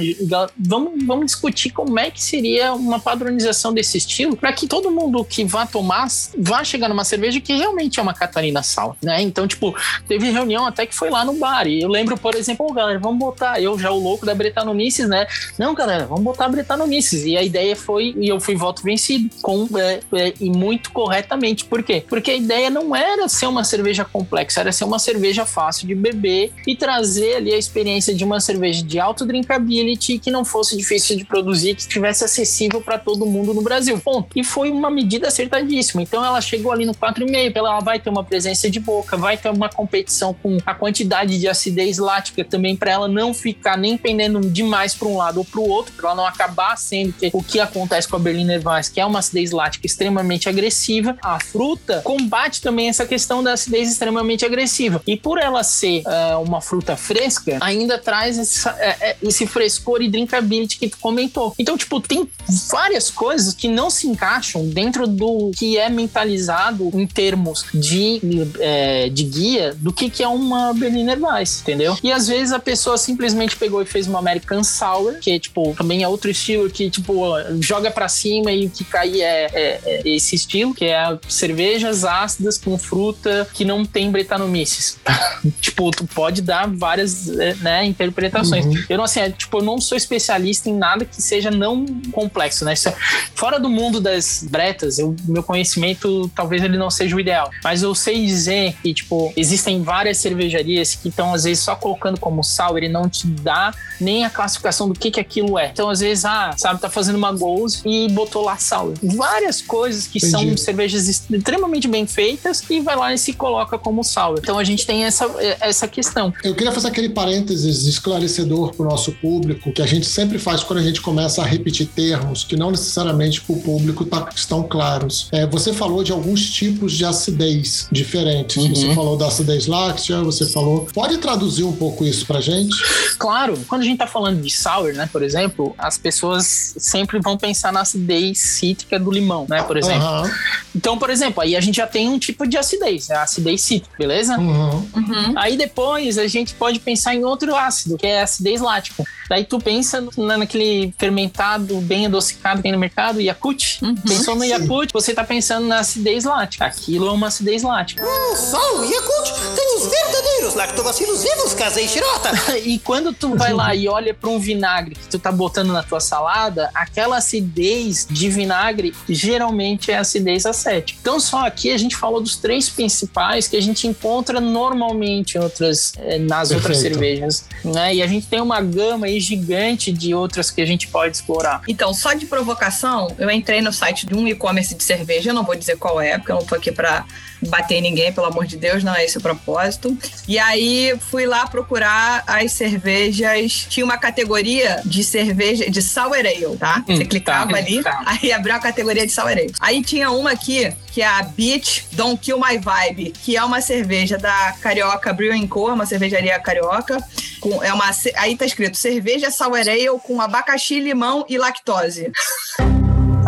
S3: vamos, vamos discutir como é que seria uma padronização desse estilo para que todo mundo que vá tomar vá chegar numa cerveja que realmente é uma Catarina Sour, né? Então, tipo, teve reunião até que foi lá no bar. E eu lembro, por exemplo, "Ô, galera, vamos botar. Eu já o louco da Bretanomices, né? Não, galera, vamos botar Bretanomices. E a ideia foi, eu fui voto vencido, com, é, é, e muito corretamente. Por quê? Porque a ideia não era ser uma cerveja complexa, era ser uma cerveja fácil de beber e trazer ali a experiência de uma cerveja de alto drinkability que não fosse difícil de produzir, que estivesse acessível para todo mundo no Brasil. Ponto. E foi uma medida acertadíssima. Então ela chegou ali no 4,5, ela vai ter uma presença de boca, vai ter uma competição com a quantidade de acidez lática também para ela não ficar nem pendendo demais para um lado ou para o outro, para ela não acabar sendo o que acontece com a Berliner Weiss, que é uma acidez lática extremamente agressiva, a fruta combate também essa questão da acidez extremamente agressiva. E por ela ser é, uma fruta fresca, ainda traz esse, é, é, esse frescor e drinkability que tu comentou. Então, tipo, tem várias coisas que não se encaixam dentro do que é mentalizado em termos de, é, de guia do que, que é uma Berliner Weiss, entendeu? E às vezes a pessoa simplesmente pegou e fez uma American Sour, que, tipo, também é outro estilo que, tipo, joga pra cima e o que cai é, é- é esse estilo, que é cervejas ácidas com fruta que não tem bretanomices. tipo, tu pode dar várias, é, né, interpretações. Eu não, assim, é, tipo, eu não sou especialista em nada que seja não complexo, né? É- fora do mundo das bretas, eu, meu conhecimento talvez ele não seja o ideal, mas eu sei dizer que, tipo, existem várias cervejarias que estão, às vezes, só colocando como sour e não te dá nem a classificação do que que aquilo é. Então, às vezes, ah, sabe, tá fazendo uma goals e botou lá sour. Várias coisas que são
S4: Entendi.
S3: cervejas extremamente bem feitas e vai lá e se coloca como sour. Então, a gente tem essa, essa questão.
S4: Eu queria fazer aquele parênteses esclarecedor para o nosso público, que a gente sempre faz quando a gente começa a repetir termos que não necessariamente para o público tá- estão claros. É, você falou de alguns tipos de acidez diferentes. Você falou da acidez láctea, você falou. Pode traduzir um pouco isso para gente?
S3: Claro, quando a gente tá falando de sour, né, por exemplo, as pessoas sempre vão pensar na acidez cítrica do limão, né, por exemplo.
S4: Aham,
S3: Então, por exemplo, aí a gente já tem um tipo de acidez, é a acidez cítrica, beleza?
S4: uhum.
S3: Aí depois a gente pode pensar em outro ácido, que é a acidez lática. Daí tu pensa na- naquele fermentado bem adocicado que tem no mercado, Yakut. Pensou no Yakut, você tá pensando na acidez lática. Aquilo é uma acidez lática.
S6: Só o Yakult tem os verdadeiros lactobacilos vivos, Kazei Shirota.
S3: E quando tu vai lá e olha para um vinagre que tu tá botando na tua salada, aquela acidez de vinagre geralmente é acidez acética. Então só aqui a gente falou dos três principais que a gente encontra normalmente em outras, eh, nas outras
S4: Perfeito.
S3: cervejas, né? E a gente tem uma gama aí gigante de outras que a gente pode explorar.
S2: Então, só de provocação, eu entrei no site de um e-commerce de cerveja, eu não vou dizer qual é, porque eu não tô aqui pra bater em ninguém, pelo amor de Deus, não é esse o propósito. E aí fui lá procurar as cervejas, tinha uma categoria de cerveja de sour ale, tá?
S3: Hum,
S2: Você clicava
S3: tá,
S2: ali,
S3: tá.
S2: aí abriu a categoria de sour ale. Aí tinha uma aqui que é a Beach Don't Kill My Vibe, que é uma cerveja da Carioca Brewing Co, uma cervejaria carioca. Com, é uma, aí tá escrito cerveja sour ale com abacaxi, limão e lactose.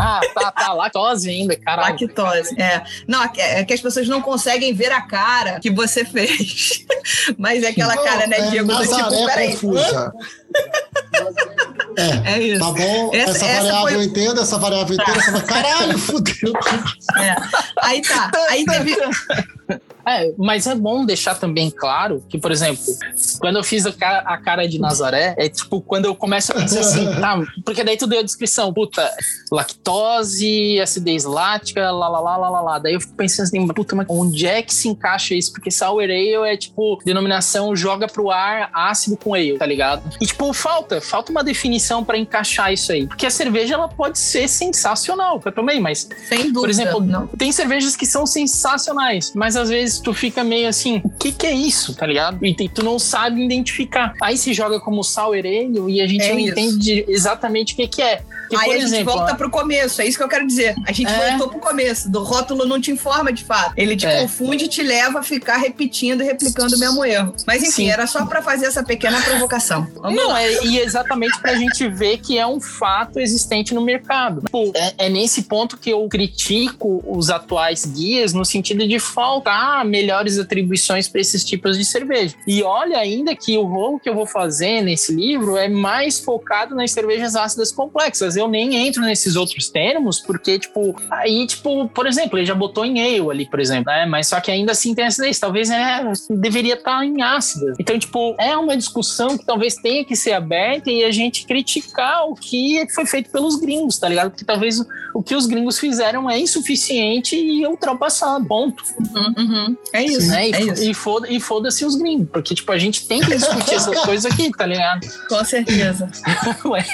S3: Ah, tá, tá, lactose ainda, caralho.
S2: Lactose, é. Não, é é que as pessoas não conseguem ver a cara que você fez. Mas é aquela cara, né,
S4: é,
S2: Diego? Do tipo, peraí.
S4: confusa. É,
S2: É isso.
S4: tá bom.
S2: Essa-
S4: Essa,
S2: essa
S4: variável
S2: foi-
S4: eu entendo, essa variável eu entendo, essa vai- Caralho, fudeu.
S2: É. Aí tá. Aí teve.
S3: É, mas é bom deixar também claro que, por exemplo, quando eu fiz a cara, a cara de Nazaré, é tipo quando eu começo a pensar assim, tá, porque daí tu deu a descrição, puta, lactose, acidez lática, lá, lá, lá, lá, lá, lá. Daí eu fico pensando assim, puta, mas onde é que se encaixa isso? Porque sour ale é tipo, denominação joga pro ar ácido com ale, tá ligado? E tipo, falta, falta uma definição pra encaixar isso aí. Porque a cerveja, ela pode ser sensacional, que eu tomei, mas
S2: Sem dúvida.
S3: por exemplo,
S2: não.
S3: tem cervejas que são sensacionais, mas às vezes tu fica meio assim, o que que é isso, tá ligado? E tu não sabe identificar. Aí se joga como sour ale e a gente
S2: É
S3: não
S2: isso.
S3: entende exatamente o que que é. Porque,
S2: Aí a gente
S3: exemplo,
S2: volta pro começo, é isso que eu quero dizer. A gente
S3: É.
S2: voltou pro começo. Do rótulo não te informa de fato. Ele te
S3: É.
S2: confunde e te leva a ficar repetindo e replicando o mesmo erro. Mas enfim,
S3: Sim.
S2: era só pra fazer essa pequena provocação.
S3: Não, é, e exatamente pra gente ver que é um fato existente no mercado. Tipo, é, é nesse ponto que eu critico os atuais guias no sentido de faltar melhores atribuições para esses tipos de cerveja. E olha ainda que o rolo que eu vou fazer nesse livro é mais focado nas cervejas ácidas complexas. Eu nem entro nesses outros termos, porque, tipo, aí, tipo, por exemplo, ele já botou em ale ali, por exemplo, né? Mas só que ainda assim tem acidez. Talvez é, deveria estar em ácida. Então, tipo, é uma discussão que talvez tenha que ser aberta e a gente criticar o que foi feito pelos gringos, tá ligado? Porque talvez o, que os gringos fizeram é insuficiente e ultrapassado. Ponto.
S2: Uhum, uhum. É isso.
S3: Né? E,
S2: É isso.
S3: e foda- e foda-se os gringos. Porque, tipo, a gente tem que discutir essas coisas aqui, tá ligado?
S2: Com certeza.
S3: Ué.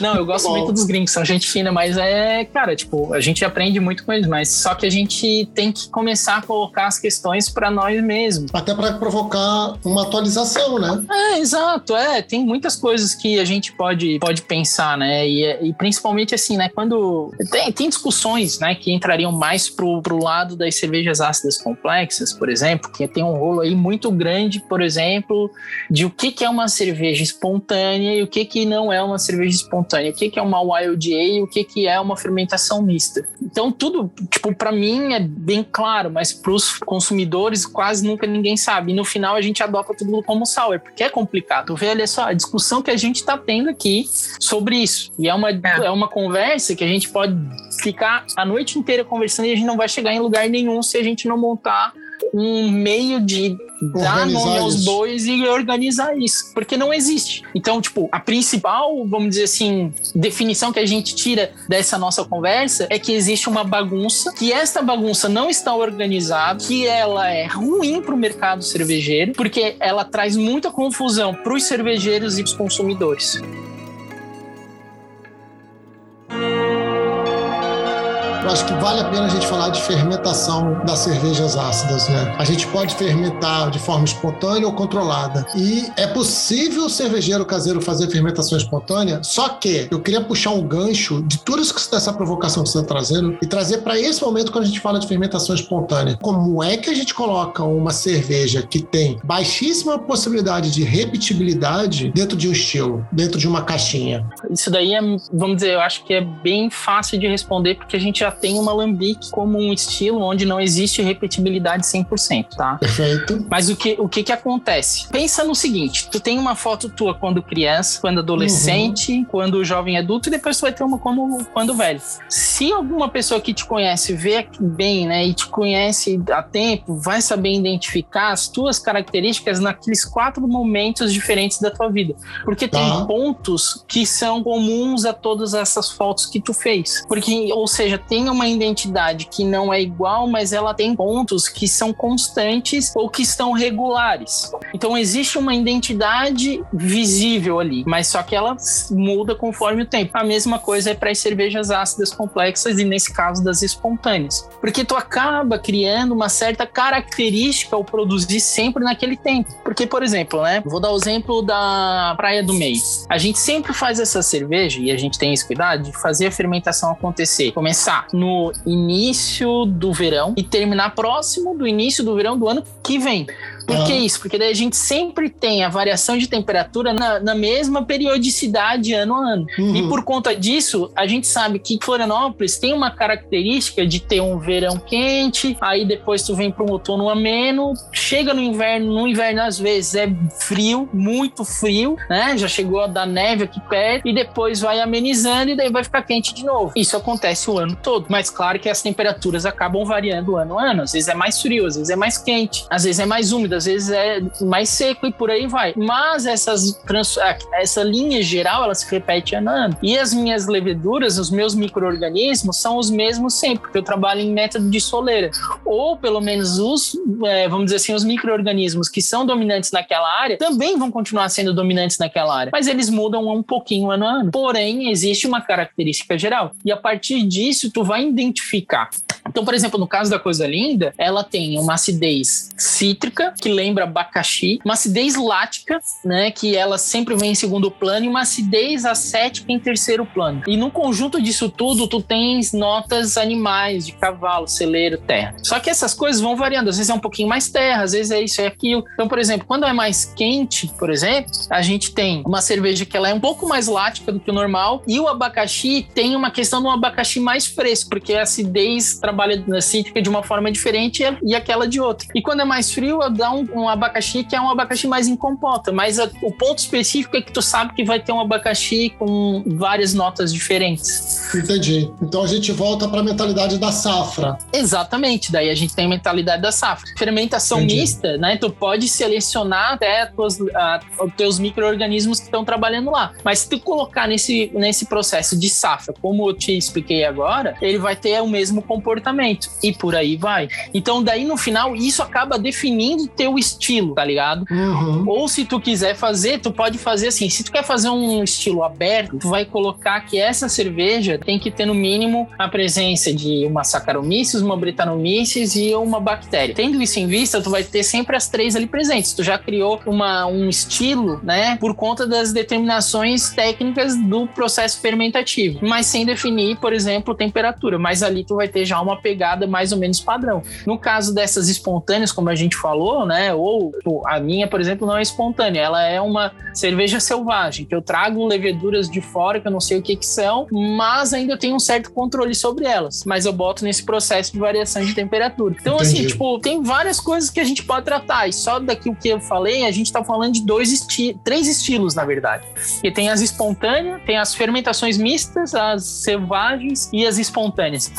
S3: Não, eu gosto
S4: Bom.
S3: muito dos gringos, são gente fina, mas é, cara, tipo, a gente aprende muito com eles, mas só que a gente tem que começar a colocar as questões pra nós mesmos.
S4: Até para provocar uma atualização, né?
S3: É, exato, é. Tem muitas coisas que a gente pode, pode pensar, né? E, e principalmente assim, né? Quando. Tem, tem discussões, né? Que entrariam mais pro, pro lado das cervejas ácidas complexas, por exemplo, que tem um rolo aí muito grande, por exemplo, de o que, que é uma cerveja espontânea e o que, que não é uma cerveja espontânea, o que, que é uma wild ale e o que, que é uma fermentação mista. Então, tudo, tipo, para mim é bem claro, mas pros consumidores quase nunca ninguém sabe. E no final a gente adota tudo como sour, porque é complicado. Vê, olha só, a discussão que a gente tá tendo aqui sobre isso. E é uma, é. uma conversa que a gente pode ficar a noite inteira conversando e a gente não vai chegar em lugar nenhum se a gente não montar um meio de dar nome aos
S4: isso.
S3: bois e organizar isso, porque não existe. Então, tipo, a principal, vamos dizer assim, definição que a gente tira dessa nossa conversa é que existe uma bagunça, que esta bagunça não está organizada, que ela é ruim para o mercado cervejeiro, porque ela traz muita confusão para os cervejeiros e para os consumidores.
S4: Acho que vale a pena a gente falar de fermentação das cervejas ácidas, né? A gente pode fermentar de forma espontânea ou controlada. E é possível o cervejeiro caseiro fazer fermentação espontânea, só que eu queria puxar um gancho de tudo isso que dessa provocação que você está trazendo e trazer para esse momento quando a gente fala de fermentação espontânea. Como é que a gente coloca uma cerveja que tem baixíssima possibilidade de repetibilidade dentro de um estilo, dentro de uma caixinha?
S3: Isso daí é, vamos dizer, eu acho que é bem fácil de responder, porque a gente já tem uma lambique como um estilo onde não existe repetibilidade 100%, tá?
S4: Perfeito.
S3: Mas o que, o que que acontece? Pensa no seguinte, tu tem uma foto tua quando criança, quando adolescente, quando jovem adulto e depois tu vai ter uma quando, quando velho. Se alguma pessoa que te conhece vê bem, né, e te conhece há tempo, vai saber identificar as tuas características naqueles quatro momentos diferentes da tua vida. Porque tem
S4: Tá.
S3: pontos que são comuns a todas essas fotos que tu fez. Porque, ou seja, tem uma identidade que não é igual, mas ela tem pontos que são constantes ou que estão regulares. Então existe uma identidade visível ali, mas só que ela muda conforme o tempo. A mesma coisa é para as cervejas ácidas complexas e nesse caso das espontâneas. Porque tu acaba criando uma certa característica ao produzir sempre naquele tempo. Porque, por exemplo, né? Vou dar o exemplo da Praia do Meio. A gente sempre faz essa cerveja e a gente tem esse cuidado de fazer a fermentação acontecer. Começar no início do verão e terminar próximo do início do verão do ano que vem. Por que isso? Porque daí a gente sempre tem a variação de temperatura na, na mesma periodicidade ano a ano.
S4: Uhum.
S3: E por conta disso, a gente sabe que Florianópolis tem uma característica de ter um verão quente, aí depois tu vem para um outono ameno, chega no inverno, no inverno às vezes é frio, muito frio, né? Já chegou a dar neve aqui perto, e depois vai amenizando e daí vai ficar quente de novo. Isso acontece o ano todo, mas claro que as temperaturas acabam variando ano a ano. Às vezes é mais frio, às vezes é mais quente, às vezes é mais úmido, às vezes é mais seco e por aí vai. Mas essas essa linha geral, ela se repete ano a ano. E as minhas leveduras, os meus micro-organismos são os mesmos sempre, porque eu trabalho em método de soleira. Ou pelo menos os, é, vamos dizer assim, os micro-organismos que são dominantes naquela área também vão continuar sendo dominantes naquela área. Mas eles mudam um pouquinho ano a ano. Porém, existe uma característica geral. E a partir disso, tu vai identificar. Então, por exemplo, no caso da coisa linda, ela tem uma acidez cítrica, que lembra abacaxi, uma acidez lática, né, que ela sempre vem em segundo plano, e uma acidez acética em terceiro plano. E no conjunto disso tudo, tu tens notas animais, de cavalo, celeiro, terra. Só que essas coisas vão variando, às vezes é um pouquinho mais terra, às vezes é isso, é aquilo. Então, por exemplo, quando é mais quente, por exemplo, a gente tem uma cerveja que ela é um pouco mais lática do que o normal, e o abacaxi tem uma questão de um abacaxi mais fresco, porque a acidez trabalha na cítrica de uma forma diferente e aquela de outra. E quando é mais frio, dá um, um abacaxi que é um abacaxi mais em compota, mas a- o ponto específico é que tu sabe que vai ter um abacaxi com várias notas diferentes.
S4: Entendi. Então a gente volta para a mentalidade da safra.
S3: Exatamente, daí a gente tem a mentalidade da safra. Fermentação
S4: Entendi.
S3: mista, né? Tu pode selecionar até as tuas- a- os teus micro-organismos que estão trabalhando lá. Mas se tu colocar nesse, nesse processo de safra, como eu te expliquei agora, ele vai ter o mesmo comportamento. E por aí vai. Então, daí no final, isso acaba definindo ter o estilo, tá ligado?
S4: Uhum.
S3: Ou se tu quiser fazer, tu pode fazer assim. Se tu quer fazer um estilo aberto, tu vai colocar que essa cerveja tem que ter no mínimo a presença de uma Saccharomyces, uma Brettanomyces e uma bactéria. Tendo isso em vista, tu vai ter sempre as três ali presentes. Tu já criou uma, um estilo, né, por conta das determinações técnicas do processo fermentativo, mas sem definir, por exemplo, temperatura. Mas ali tu vai ter já uma pegada mais ou menos padrão. No caso dessas espontâneas, como a gente falou, né, ou a minha, por exemplo, não é espontânea, ela é uma cerveja selvagem, que eu trago leveduras de fora, que eu não sei o que que são, mas ainda tenho um certo controle sobre elas. Mas eu boto nesse processo de variação de temperatura. Então, assim,
S4: Entendi.
S3: tipo, tem várias coisas que a gente pode tratar. E só daqui o que eu falei, a gente tá falando de dois esti três estilos, na verdade. E tem as espontâneas, tem as fermentações mistas, as selvagens e as espontâneas.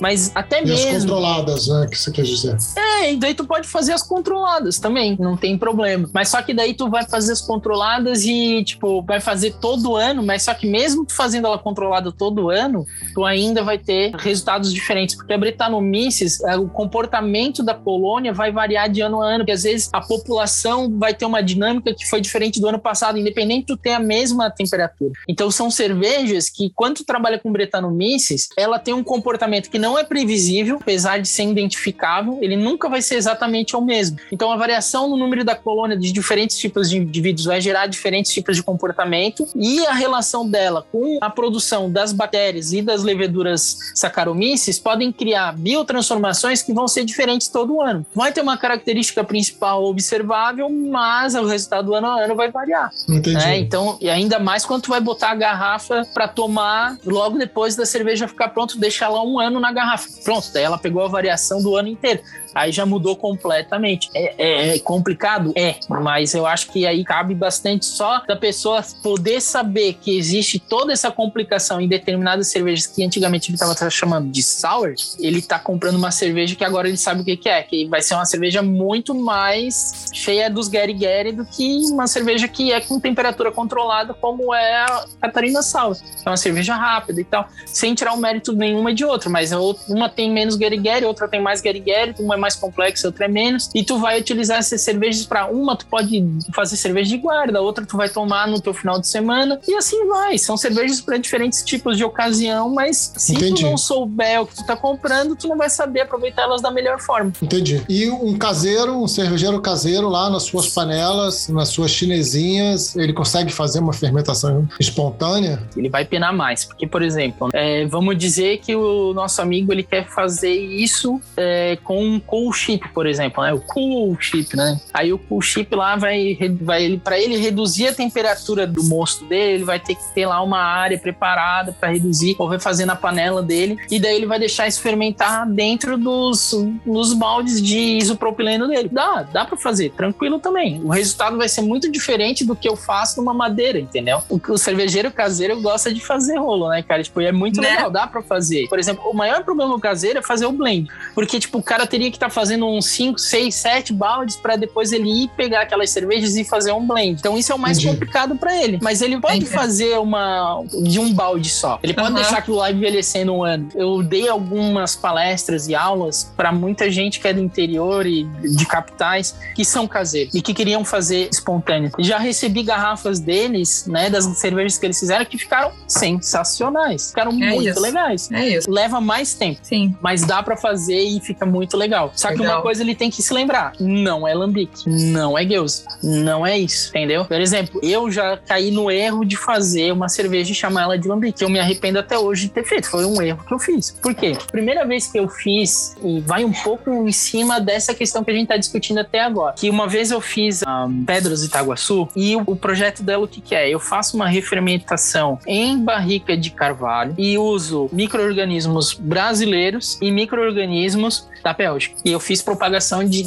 S3: Mas até
S4: E as
S3: mesmo.
S4: controladas, né? Que você quer dizer.
S3: É, e daí tu pode fazer as controladas também, não tem problema. Mas só que daí tu vai fazer as controladas e, tipo, vai fazer todo ano, mas só que mesmo tu fazendo ela controlada todo ano, tu ainda vai ter resultados diferentes. Porque a Brettanomyces, é, o comportamento da colônia vai variar de ano a ano, porque às vezes a população vai ter uma dinâmica que foi diferente do ano passado, independente de tu ter a mesma temperatura. Então são cervejas que, quando tu trabalha com Brettanomyces, ela tem um comportamento que não é previsível, apesar de ser identificável, ele nunca vai ser exatamente o mesmo. Então a variação no número da colônia de diferentes tipos de indivíduos vai gerar diferentes tipos de comportamento e a relação dela com a produção das bactérias e das leveduras Saccharomyces podem criar biotransformações que vão ser diferentes todo ano. Vai ter uma característica principal observável, mas o resultado do ano a ano vai variar.
S4: Entendi.
S3: É, então, e ainda mais quando tu vai botar a garrafa pra tomar logo depois da cerveja ficar pronto, deixar ela um ano na garrafa. Pronto, daí ela pegou a variação do ano inteiro. Aí já mudou completamente. É, é- é complicado? É, mas eu acho que aí cabe bastante só da pessoa poder saber que existe toda essa complicação em determinadas cervejas que antigamente ele estava chamando de sour. Ele tá comprando uma cerveja que agora ele sabe o que, que é, que vai ser uma cerveja muito mais cheia dos Gary Gary do que uma cerveja que é com temperatura controlada, como é a Catarina Sour. que É uma cerveja rápida e tal, sem tirar o mérito nenhuma de outra, mas outra- uma tem menos Gary Gary, outra tem mais Gary Gary, uma é mais complexa, outra é menos, e tu vai utilizar essas cervejas para uma, tu pode fazer cerveja de guarda, outra tu vai tomar no teu final de semana, e assim vai. São cervejas para diferentes tipos de ocasião, mas se
S4: Entendi.
S3: tu não souber o que tu tá comprando, tu não vai saber aproveitar elas da melhor forma.
S4: Entendi. E um caseiro, um cervejeiro caseiro lá nas suas panelas, nas suas chinesinhas, ele consegue fazer uma fermentação espontânea?
S3: ele vai penar mais. Porque, por exemplo, é, vamos dizer que o nosso amigo ele quer fazer isso é, com um cool chip, por exemplo, né? O cool chip, né? Aí o cool chip lá vai, vai ele, para ele reduzir a temperatura do mosto dele, ele vai ter que ter lá uma área preparada para reduzir, ou vai fazer na panela dele, e daí ele vai deixar isso fermentar dentro dos, dos baldes de isopropileno dele. Dá, dá para fazer, tranquilo também. O resultado vai ser muito diferente do que eu faço numa madeira, entendeu? O, o cervejeiro caseiro gosta de fazer rolo, né, cara? Tipo, é muito
S2: Né?
S3: legal, dá pra fazer. Por exemplo, o maior problema do caseiro é fazer o blend. Porque, tipo, o cara teria que estar fazendo uns 5, 6, 7 baldes pra depois ele ir pegar aquelas cervejas e fazer um blend. Então, isso é o mais
S4: Entendi.
S3: complicado pra ele. Mas ele pode
S2: Entendi.
S3: fazer uma de um balde só. Ele pode
S2: Aham.
S3: deixar aquilo lá envelhecendo um ano. Eu dei algumas palestras e aulas pra muita gente que é do interior e de capitais que são caseiros e que queriam fazer espontâneo. Já recebi garrafas deles, né, das cervejas que eles fizeram que ficaram sensacionais. Ficaram
S2: É
S3: muito
S2: isso.
S3: legais.
S2: É isso.
S3: Leva mais tempo,
S2: Sim.
S3: mas dá pra fazer e fica muito legal. Só que
S2: Legal.
S3: uma coisa ele tem que se lembrar: não é lambique, não é Gueus, não é isso, entendeu? Por exemplo, eu já caí no erro de fazer uma cerveja e chamar ela de que Eu me arrependo até hoje de ter feito. Foi um erro que eu fiz. Por quê? Primeira vez que eu fiz, e vai um pouco em cima dessa questão que a gente tá discutindo até agora. Que uma vez eu fiz a Pedras Itaguaçu e o, o projeto dela o que, que é? Eu faço uma refermentação em barrica de carvalho e uso micro-organismos brasileiros e micro-organismos da Bélgica. E eu fiz propagação de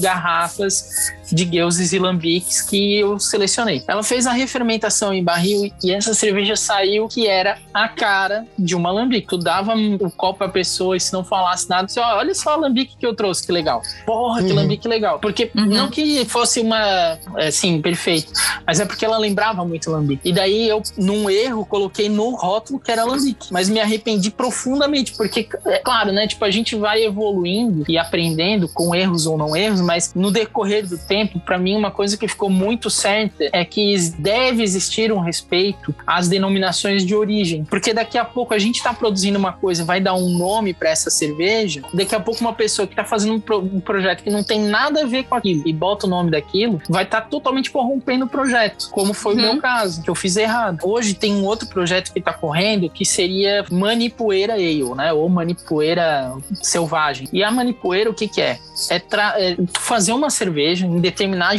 S3: garrafas de gueuses e lambiques que eu selecionei. Ela fez a refermentação em barril e essa cerveja saiu que era a cara de uma lambique. Tu dava o copo pra pessoa e se não falasse nada, você, "Ó, olha só a lambique que eu trouxe, que legal. Porra, que
S4: Uhum.
S3: lambique legal. Porque
S2: Uhum.
S3: não que fosse uma, assim, perfeito, mas é porque ela lembrava muito lambique. E daí eu, num erro, coloquei no rótulo que era lambique. Mas me arrependi profundamente, porque, é claro, né? Tipo, a gente vai evoluindo e aprendendo com erros ou não erros, mas no decorrer do tempo, para mim, uma coisa que ficou muito certa é que deve existir um respeito às denominações de origem. Porque daqui a pouco a gente está produzindo uma coisa, vai dar um nome para essa cerveja, daqui a pouco uma pessoa que está fazendo um, pro- um projeto que não tem nada a ver com aquilo e bota o nome daquilo, vai estar totalmente corrompendo o projeto, como foi o meu caso, que eu fiz errado. Hoje tem um outro projeto que está correndo que seria Manipoeira Ale, né? Ou Manipoeira Selvagem. E a Manipoeira, o que que é? É, é fazer uma cerveja em determinada,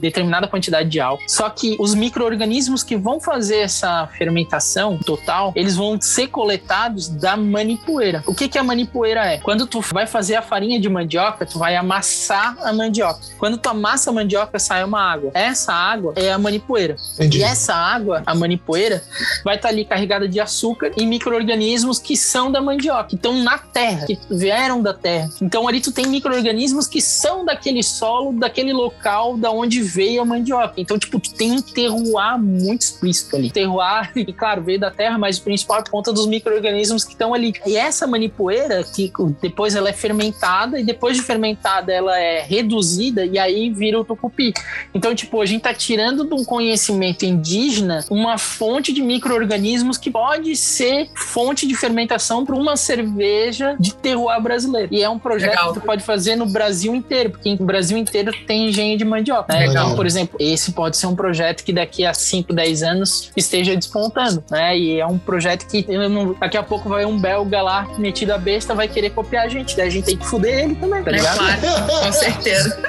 S3: determinada quantidade de álcool. Só que os micro-organismos que vão fazer essa fermentação total, eles vão ser coletados da manipoeira. O que, que a manipoeira é? Quando tu vai fazer a farinha de mandioca, tu vai amassar a mandioca. Quando tu amassa a mandioca, sai uma água. Essa água é a manipoeira.
S4: Entendi.
S3: E essa água, a manipoeira, vai estar ali carregada de açúcar e micro-organismos que são da mandioca, que estão na terra, que vieram da terra. Então ali tu tem micro-organismos que são daquele solo, daquele local da onde veio a mandioca. Então, tipo, tu tem um terroir muito explícito ali. Terroir, e claro, veio da terra, mas o principal é por conta dos micro-organismos que estão ali. E essa manipoeira, que depois ela é fermentada, e depois de fermentada ela é reduzida, e aí vira o tucupi. Então, tipo, a gente tá tirando de um conhecimento indígena uma fonte de micro-organismos que pode ser fonte de fermentação para uma cerveja de terroir brasileiro. E é um projeto
S2: Legal.
S3: que tu pode fazer no Brasil inteiro, porque no Brasil inteiro tem engenho de mandioca. Né? Então, por exemplo, esse pode ser um projeto que daqui a 5, 10 anos esteja despontando, né? E é um projeto que não- daqui a pouco vai um belga lá metido a besta, vai querer copiar a gente. Daí a gente tem que fuder ele também, tá
S2: É
S3: ligado?
S2: claro, com certeza.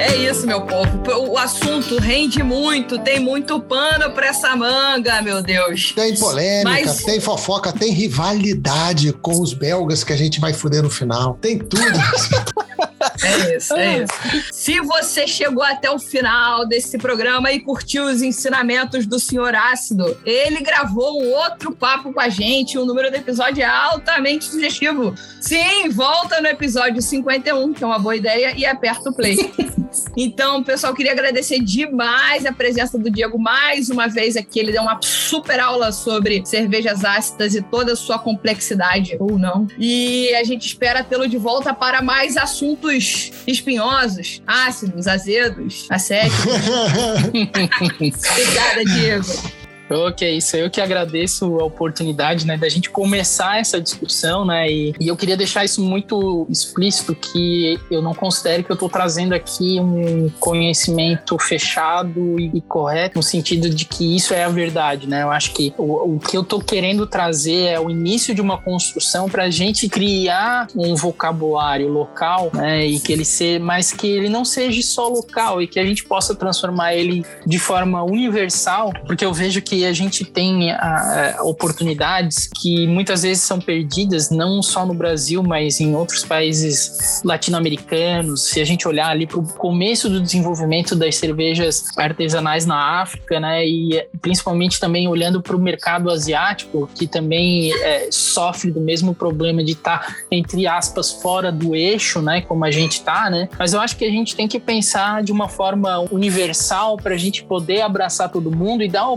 S2: É isso, meu povo. O assunto rende muito, tem muito pano pra essa manga, meu Deus.
S4: Tem polêmica,
S2: Mas-
S4: tem fofoca, tem rivalidade com os belgas que a gente vai fuder no final. Tem tudo.
S2: É isso, é isso. Se você chegou até o final desse programa e curtiu os ensinamentos do senhor Ácido, ele gravou um outro papo com a gente. O número do episódio é altamente sugestivo. Sim, volta no episódio 51, que é uma boa ideia, e aperta o play. Então, pessoal, queria agradecer demais a presença do Diego mais uma vez aqui. Ele deu uma super aula sobre cervejas ácidas e toda a sua complexidade, ou não. E a gente espera tê-lo de volta para mais assuntos espinhosos, ácidos, azedos, assédios. Obrigada, Diego.
S3: Ok, isso eu que agradeço a oportunidade, né, da gente começar essa discussão, né, e, e eu queria deixar isso muito explícito que eu não considero que eu estou trazendo aqui um conhecimento fechado e, e correto no sentido de que isso é a verdade, né? Eu acho que o, o que eu estou querendo trazer é o início de uma construção para a gente criar um vocabulário local, né, e que ele ser, mas que ele não seja só local e que a gente possa transformar ele de forma universal, porque eu vejo que a gente tem ah, oportunidades que muitas vezes são perdidas, não só no Brasil, mas em outros países latino-americanos. Se a gente olhar ali para o começo do desenvolvimento das cervejas artesanais na África, né, e principalmente também olhando para o mercado asiático, que também eh, sofre do mesmo problema de estar, entre aspas, fora do eixo, né, como a gente está, né, mas eu acho que a gente tem que pensar de uma forma universal para a gente poder abraçar todo mundo e dar a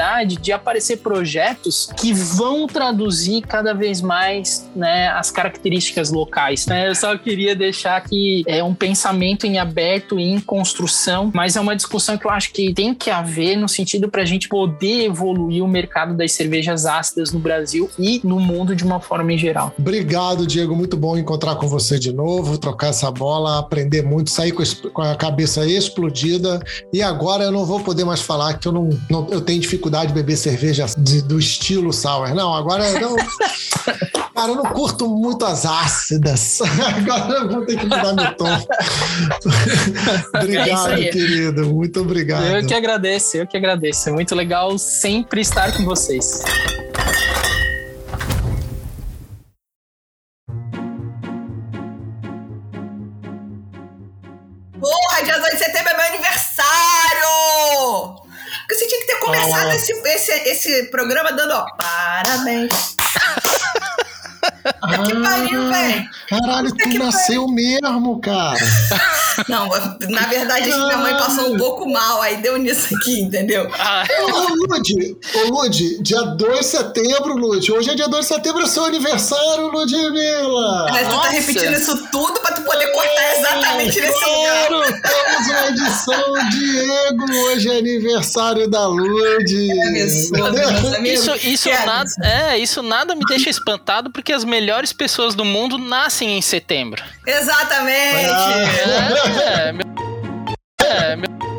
S3: oportunidade de aparecer projetos que vão traduzir cada vez mais né, as características locais. né? Eu só queria deixar que é um pensamento em aberto e em construção, mas é uma discussão que eu acho que tem que haver no sentido para a gente poder evoluir o mercado das cervejas ácidas no Brasil e no mundo de uma forma em geral.
S4: Obrigado, Diego. Muito bom encontrar com você de novo, trocar essa bola, aprender muito, sair com, a cabeça explodida. E agora eu não vou poder mais falar que eu não, não- eu tenho dificuldade de beber cerveja de- do estilo sour. Não, agora eu não. Cara, eu não curto muito as ácidas. Agora eu vou ter que mudar meu tom. obrigado,
S2: aí.
S4: querido. Muito obrigado.
S3: Eu que agradeço, eu que agradeço. É muito legal sempre estar com vocês.
S4: Ah.
S2: esse, esse, esse programa dando, ó, parabéns. que pariu, velho.
S4: Caralho, tu nasceu mesmo, cara.
S2: Não, na verdade, minha mãe passou um pouco mal, aí deu nisso aqui, entendeu?
S3: Ah,
S4: Ô, Lud, ô, Lud, dia 2 de setembro, Lud. Hoje é dia 2 de setembro, é seu aniversário, Ludmilla.
S2: Mas tu tá repetindo isso tudo pra tu poder cortar exatamente nesse lugar.
S4: Claro, temos uma edição Diego. Hoje é aniversário da Lud.
S2: absurdo, meus amigos.
S3: isso, isso
S2: Que
S3: nada, é, isso nada me deixa espantado porque as melhores pessoas do mundo nascem em setembro.
S2: Exatamente.
S4: Ah. É, meu...
S3: É, meu...